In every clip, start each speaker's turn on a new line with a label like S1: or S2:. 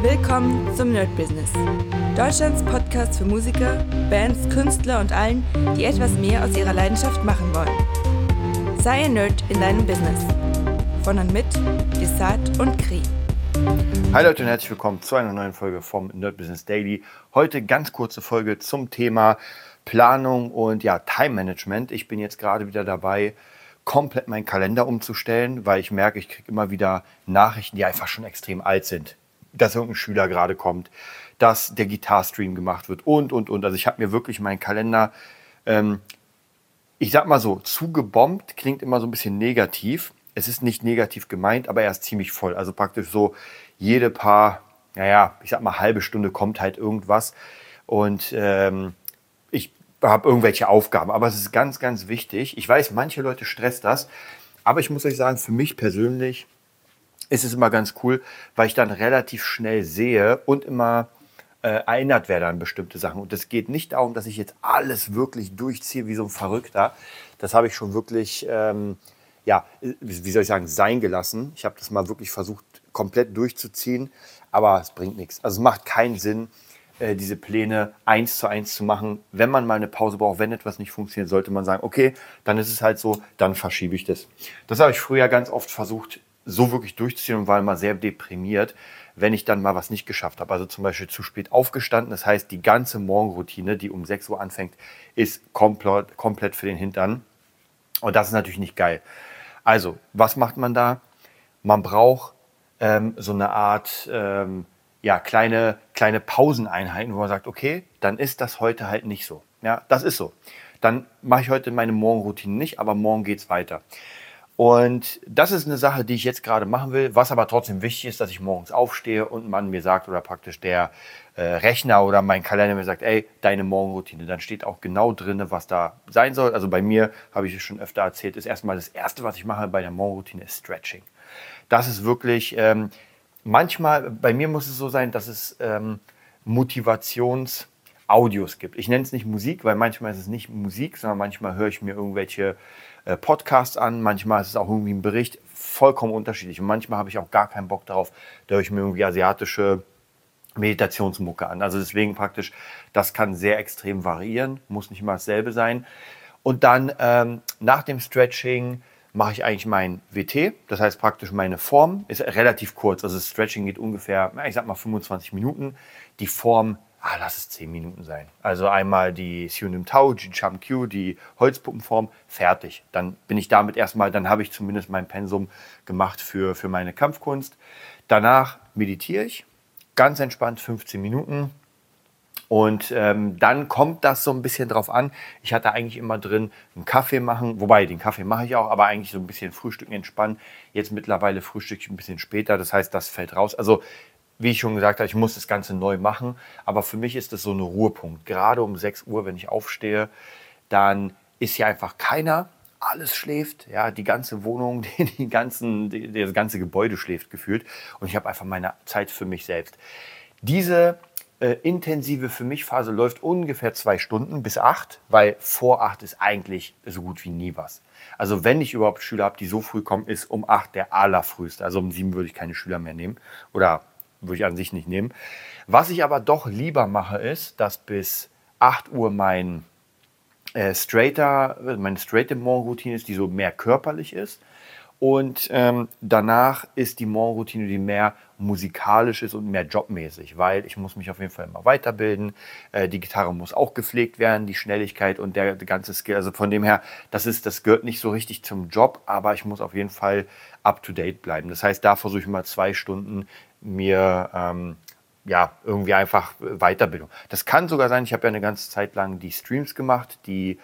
S1: Willkommen zum Nerd Business. Deutschlands Podcast für Musiker, Bands, Künstler und allen, die etwas mehr aus ihrer Leidenschaft machen wollen. Sei ein Nerd in deinem Business. Von und mit Desart und Kri.
S2: Hi Leute und herzlich willkommen zu einer neuen Folge vom Nerd Business Daily. Heute ganz kurze Folge zum Thema Planung und ja, Time Management. Ich bin jetzt gerade wieder dabei, komplett meinen Kalender umzustellen, weil ich merke, ich kriege immer wieder Nachrichten, die einfach schon extrem alt sind dass irgendein Schüler gerade kommt, dass der Gitarstream gemacht wird und, und, und. Also ich habe mir wirklich meinen Kalender, ähm, ich sag mal so, zugebombt, klingt immer so ein bisschen negativ. Es ist nicht negativ gemeint, aber er ist ziemlich voll. Also praktisch so jede paar, naja, ich sag mal halbe Stunde kommt halt irgendwas. Und ähm, ich habe irgendwelche Aufgaben. Aber es ist ganz, ganz wichtig. Ich weiß, manche Leute stresst das. Aber ich muss euch sagen, für mich persönlich ist es immer ganz cool, weil ich dann relativ schnell sehe und immer äh, erinnert werde an bestimmte Sachen. Und es geht nicht darum, dass ich jetzt alles wirklich durchziehe wie so ein Verrückter. Das habe ich schon wirklich, ähm, ja, wie soll ich sagen, sein gelassen. Ich habe das mal wirklich versucht, komplett durchzuziehen, aber es bringt nichts. Also es macht keinen Sinn, äh, diese Pläne eins zu eins zu machen. Wenn man mal eine Pause braucht, wenn etwas nicht funktioniert, sollte man sagen, okay, dann ist es halt so, dann verschiebe ich das. Das habe ich früher ganz oft versucht, so wirklich durchziehen und war immer sehr deprimiert, wenn ich dann mal was nicht geschafft habe. Also zum Beispiel zu spät aufgestanden. Das heißt, die ganze Morgenroutine, die um 6 Uhr anfängt, ist komplett, komplett für den Hintern. Und das ist natürlich nicht geil. Also, was macht man da? Man braucht ähm, so eine Art ähm, ja, kleine, kleine Pauseneinheiten, wo man sagt, okay, dann ist das heute halt nicht so. Ja, das ist so. Dann mache ich heute meine Morgenroutine nicht, aber morgen geht es weiter. Und das ist eine Sache, die ich jetzt gerade machen will, was aber trotzdem wichtig ist, dass ich morgens aufstehe und man mir sagt oder praktisch der äh, Rechner oder mein Kalender mir sagt, ey, deine Morgenroutine. Dann steht auch genau drin, was da sein soll. Also bei mir, habe ich es schon öfter erzählt, ist erstmal das Erste, was ich mache bei der Morgenroutine, ist Stretching. Das ist wirklich, ähm, manchmal, bei mir muss es so sein, dass es ähm, Motivations- Audios gibt. Ich nenne es nicht Musik, weil manchmal ist es nicht Musik, sondern manchmal höre ich mir irgendwelche äh, Podcasts an, manchmal ist es auch irgendwie ein Bericht, vollkommen unterschiedlich. Und manchmal habe ich auch gar keinen Bock darauf, da höre ich mir irgendwie asiatische Meditationsmucke an. Also deswegen praktisch, das kann sehr extrem variieren, muss nicht immer dasselbe sein. Und dann ähm, nach dem Stretching mache ich eigentlich mein WT, das heißt praktisch meine Form ist relativ kurz. Also das Stretching geht ungefähr, ich sag mal 25 Minuten. Die Form ah, lass es 10 Minuten sein. Also einmal die Sionim Tau, die Cham Q, die Holzpuppenform, fertig. Dann bin ich damit erstmal, dann habe ich zumindest mein Pensum gemacht für, für meine Kampfkunst. Danach meditiere ich, ganz entspannt 15 Minuten. Und ähm, dann kommt das so ein bisschen drauf an. Ich hatte eigentlich immer drin einen Kaffee machen, wobei den Kaffee mache ich auch, aber eigentlich so ein bisschen Frühstücken entspannen. Jetzt mittlerweile frühstücke ich ein bisschen später, das heißt, das fällt raus. Also wie ich schon gesagt habe, ich muss das Ganze neu machen. Aber für mich ist das so ein Ruhepunkt. Gerade um 6 Uhr, wenn ich aufstehe, dann ist hier einfach keiner. Alles schläft, ja, die ganze Wohnung, die, die ganzen, die, das ganze Gebäude schläft gefühlt. Und ich habe einfach meine Zeit für mich selbst. Diese äh, intensive für mich Phase läuft ungefähr zwei Stunden bis acht, weil vor acht ist eigentlich so gut wie nie was. Also wenn ich überhaupt Schüler habe, die so früh kommen, ist um acht der allerfrühste. Also um sieben würde ich keine Schüler mehr nehmen. Oder würde ich an sich nicht nehmen. Was ich aber doch lieber mache, ist, dass bis 8 Uhr mein äh, straighter, meine straighte Morgenroutine ist, die so mehr körperlich ist. Und ähm, danach ist die Morgenroutine, die mehr musikalisch ist und mehr jobmäßig, weil ich muss mich auf jeden Fall immer weiterbilden. Äh, die Gitarre muss auch gepflegt werden, die Schnelligkeit und der, der, ganze Skill. Also von dem her, das, ist, das gehört nicht so richtig zum Job, aber ich muss auf jeden Fall up-to-date bleiben. Das heißt, da versuche ich mal zwei Stunden mir ähm, ja, irgendwie einfach Weiterbildung. Das kann sogar sein, ich habe ja eine ganze Zeit lang die Streams gemacht, die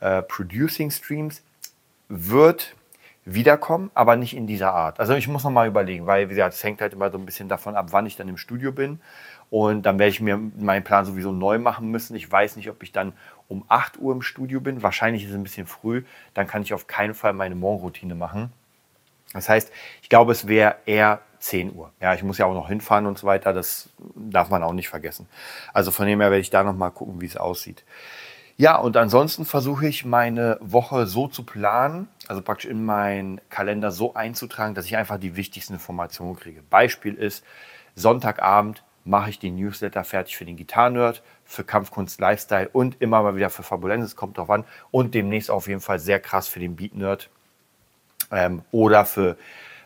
S2: äh, Producing Streams, wird wiederkommen, aber nicht in dieser Art. Also ich muss nochmal überlegen, weil wie gesagt, es hängt halt immer so ein bisschen davon ab, wann ich dann im Studio bin. Und dann werde ich mir meinen Plan sowieso neu machen müssen. Ich weiß nicht, ob ich dann um 8 Uhr im Studio bin. Wahrscheinlich ist es ein bisschen früh. Dann kann ich auf keinen Fall meine Morgenroutine machen. Das heißt, ich glaube, es wäre eher 10 Uhr. Ja, ich muss ja auch noch hinfahren und so weiter. Das darf man auch nicht vergessen. Also von dem her werde ich da noch mal gucken, wie es aussieht. Ja, und ansonsten versuche ich meine Woche so zu planen, also praktisch in meinen Kalender so einzutragen, dass ich einfach die wichtigsten Informationen kriege. Beispiel ist, Sonntagabend mache ich den Newsletter fertig für den Gitarrenerd, für Kampfkunst Lifestyle und immer mal wieder für Fabulensis, kommt drauf an. Und demnächst auf jeden Fall sehr krass für den Beat Nerd ähm, oder für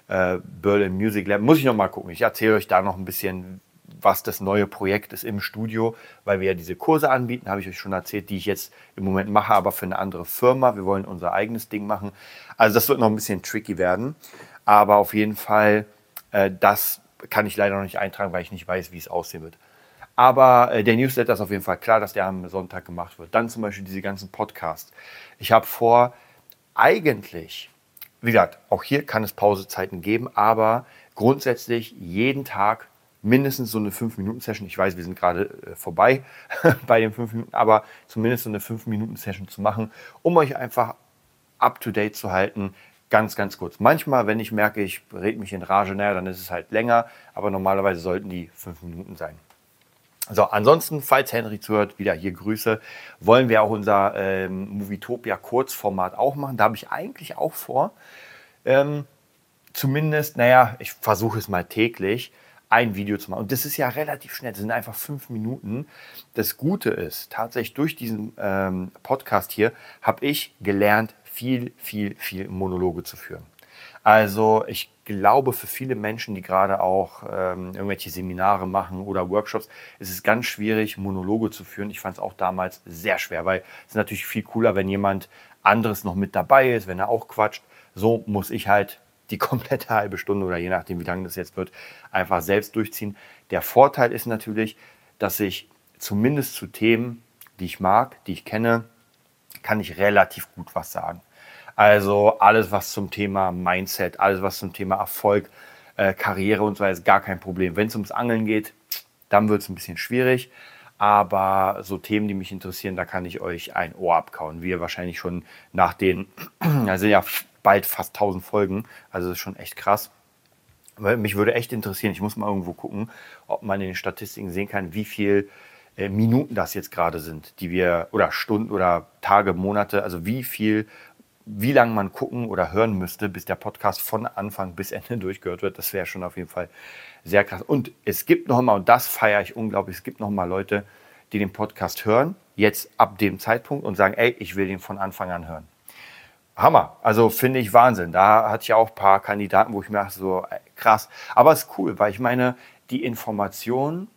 S2: äh, Berlin Music Lab. Muss ich noch mal gucken. Ich erzähle euch da noch ein bisschen, was das neue Projekt ist im Studio, weil wir ja diese Kurse anbieten, habe ich euch schon erzählt, die ich jetzt im Moment mache, aber für eine andere Firma. Wir wollen unser eigenes Ding machen. Also das wird noch ein bisschen tricky werden, aber auf jeden Fall, äh, das kann ich leider noch nicht eintragen, weil ich nicht weiß, wie es aussehen wird. Aber äh, der Newsletter ist auf jeden Fall klar, dass der am Sonntag gemacht wird. Dann zum Beispiel diese ganzen Podcasts. Ich habe vor, eigentlich, wie gesagt, auch hier kann es Pausezeiten geben, aber grundsätzlich jeden Tag mindestens so eine 5-Minuten-Session. Ich weiß, wir sind gerade äh, vorbei bei den 5 Minuten, aber zumindest so eine 5-Minuten-Session zu machen, um euch einfach up-to-date zu halten. Ganz, ganz kurz. Manchmal, wenn ich merke, ich rede mich in Rage, naja, dann ist es halt länger, aber normalerweise sollten die 5 Minuten sein. So, ansonsten, falls Henry zuhört, wieder hier Grüße, wollen wir auch unser ähm, Movietopia Kurzformat auch machen. Da habe ich eigentlich auch vor, ähm, zumindest, naja, ich versuche es mal täglich, ein Video zu machen. Und das ist ja relativ schnell, das sind einfach fünf Minuten. Das Gute ist, tatsächlich durch diesen ähm, Podcast hier habe ich gelernt, viel, viel, viel Monologe zu führen. Also ich glaube, für viele Menschen, die gerade auch ähm, irgendwelche Seminare machen oder Workshops, ist es ganz schwierig, Monologe zu führen. Ich fand es auch damals sehr schwer, weil es natürlich viel cooler, wenn jemand anderes noch mit dabei ist, wenn er auch quatscht. So muss ich halt die komplette halbe Stunde oder je nachdem, wie lange das jetzt wird, einfach selbst durchziehen. Der Vorteil ist natürlich, dass ich zumindest zu Themen, die ich mag, die ich kenne, kann ich relativ gut was sagen. Also alles, was zum Thema Mindset, alles, was zum Thema Erfolg, äh, Karriere und so weiter, ist gar kein Problem. Wenn es ums Angeln geht, dann wird es ein bisschen schwierig. Aber so Themen, die mich interessieren, da kann ich euch ein Ohr abkauen. Wie ihr wahrscheinlich schon nach den, also ja bald fast 1000 Folgen, also das ist schon echt krass. Mich würde echt interessieren, ich muss mal irgendwo gucken, ob man in den Statistiken sehen kann, wie viel äh, Minuten das jetzt gerade sind, die wir, oder Stunden oder Tage, Monate, also wie viel wie lange man gucken oder hören müsste, bis der Podcast von Anfang bis Ende durchgehört wird. Das wäre schon auf jeden Fall sehr krass. Und es gibt noch mal, und das feiere ich unglaublich, es gibt noch mal Leute, die den Podcast hören, jetzt ab dem Zeitpunkt und sagen, ey, ich will den von Anfang an hören. Hammer. Also finde ich Wahnsinn. Da hatte ich auch ein paar Kandidaten, wo ich mir dachte, so krass. Aber es ist cool, weil ich meine, die Informationen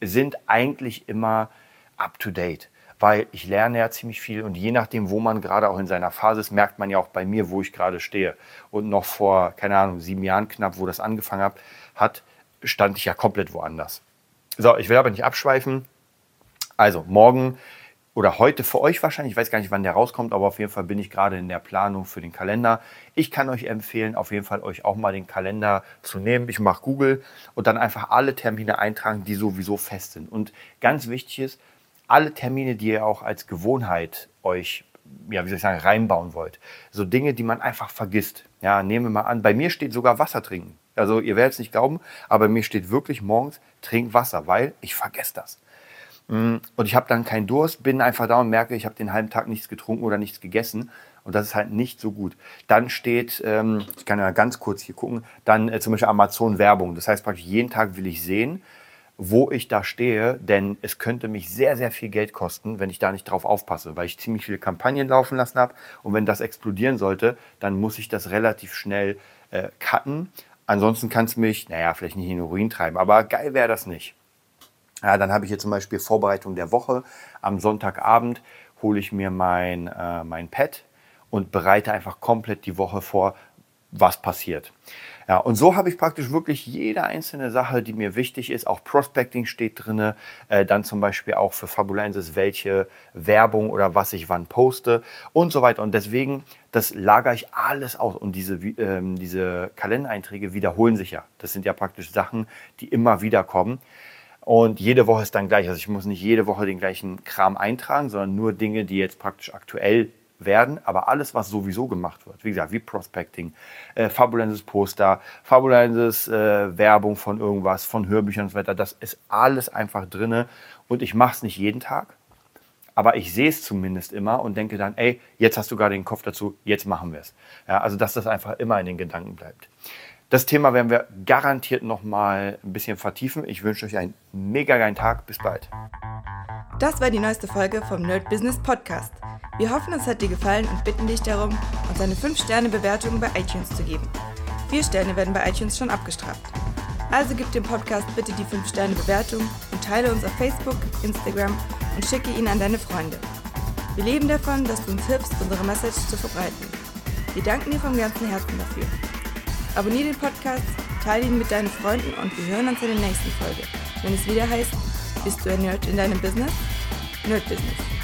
S2: sind eigentlich immer up to date weil ich lerne ja ziemlich viel und je nachdem, wo man gerade auch in seiner Phase ist, merkt man ja auch bei mir, wo ich gerade stehe. Und noch vor, keine Ahnung, sieben Jahren knapp, wo das angefangen hat, hat, stand ich ja komplett woanders. So, ich will aber nicht abschweifen. Also, morgen oder heute für euch wahrscheinlich, ich weiß gar nicht, wann der rauskommt, aber auf jeden Fall bin ich gerade in der Planung für den Kalender. Ich kann euch empfehlen, auf jeden Fall euch auch mal den Kalender zu nehmen. Ich mache Google und dann einfach alle Termine eintragen, die sowieso fest sind. Und ganz wichtig ist, alle Termine, die ihr auch als Gewohnheit euch, ja, wie soll ich sagen, reinbauen wollt. So Dinge, die man einfach vergisst. Ja, nehmen wir mal an, bei mir steht sogar Wasser trinken. Also ihr werdet es nicht glauben, aber mir steht wirklich morgens, trink Wasser, weil ich vergesse das. Mm, und ich habe dann keinen Durst, bin einfach da und merke, ich habe den halben Tag nichts getrunken oder nichts gegessen. Und das ist halt nicht so gut. Dann steht, ähm, ich kann ja ganz kurz hier gucken, dann äh, zum Beispiel Amazon Werbung. Das heißt praktisch, jeden Tag will ich sehen, wo ich da stehe, denn es könnte mich sehr, sehr viel Geld kosten, wenn ich da nicht drauf aufpasse, weil ich ziemlich viele Kampagnen laufen lassen habe und wenn das explodieren sollte, dann muss ich das relativ schnell äh, cutten. Ansonsten kann es mich, naja, vielleicht nicht in den Ruin treiben, aber geil wäre das nicht. Ja, dann habe ich hier zum Beispiel Vorbereitung der Woche. Am Sonntagabend hole ich mir mein, äh, mein Pad und bereite einfach komplett die Woche vor, was passiert. Ja, und so habe ich praktisch wirklich jede einzelne Sache, die mir wichtig ist. Auch Prospecting steht drin, äh, dann zum Beispiel auch für Fabulensis, welche Werbung oder was ich wann poste und so weiter. Und deswegen, das lagere ich alles aus. Und diese, ähm, diese Kalendereinträge wiederholen sich ja. Das sind ja praktisch Sachen, die immer wieder kommen. Und jede Woche ist dann gleich. Also ich muss nicht jede Woche den gleichen Kram eintragen, sondern nur Dinge, die jetzt praktisch aktuell werden, aber alles, was sowieso gemacht wird, wie gesagt, wie Prospecting, äh, fabulenses Poster, fabulenses äh, Werbung von irgendwas, von Hörbüchern und so weiter, das ist alles einfach drin und ich mache es nicht jeden Tag, aber ich sehe es zumindest immer und denke dann, ey, jetzt hast du gerade den Kopf dazu, jetzt machen wir es. Ja, also, dass das einfach immer in den Gedanken bleibt. Das Thema werden wir garantiert noch mal ein bisschen vertiefen. Ich wünsche euch einen mega geilen Tag. Bis bald.
S1: Das war die neueste Folge vom Nerd Business Podcast. Wir hoffen, es hat dir gefallen und bitten dich darum, uns eine 5-Sterne-Bewertung bei iTunes zu geben. Vier Sterne werden bei iTunes schon abgestraft. Also gib dem Podcast bitte die 5-Sterne-Bewertung und teile uns auf Facebook, Instagram und schicke ihn an deine Freunde. Wir leben davon, dass du uns hilfst, unsere Message zu verbreiten. Wir danken dir vom ganzen Herzen dafür. Abonnier den Podcast, teile ihn mit deinen Freunden und wir hören uns in der nächsten Folge, wenn es wieder heißt, bist du ein Nerd in deinem Business? Nerd Business.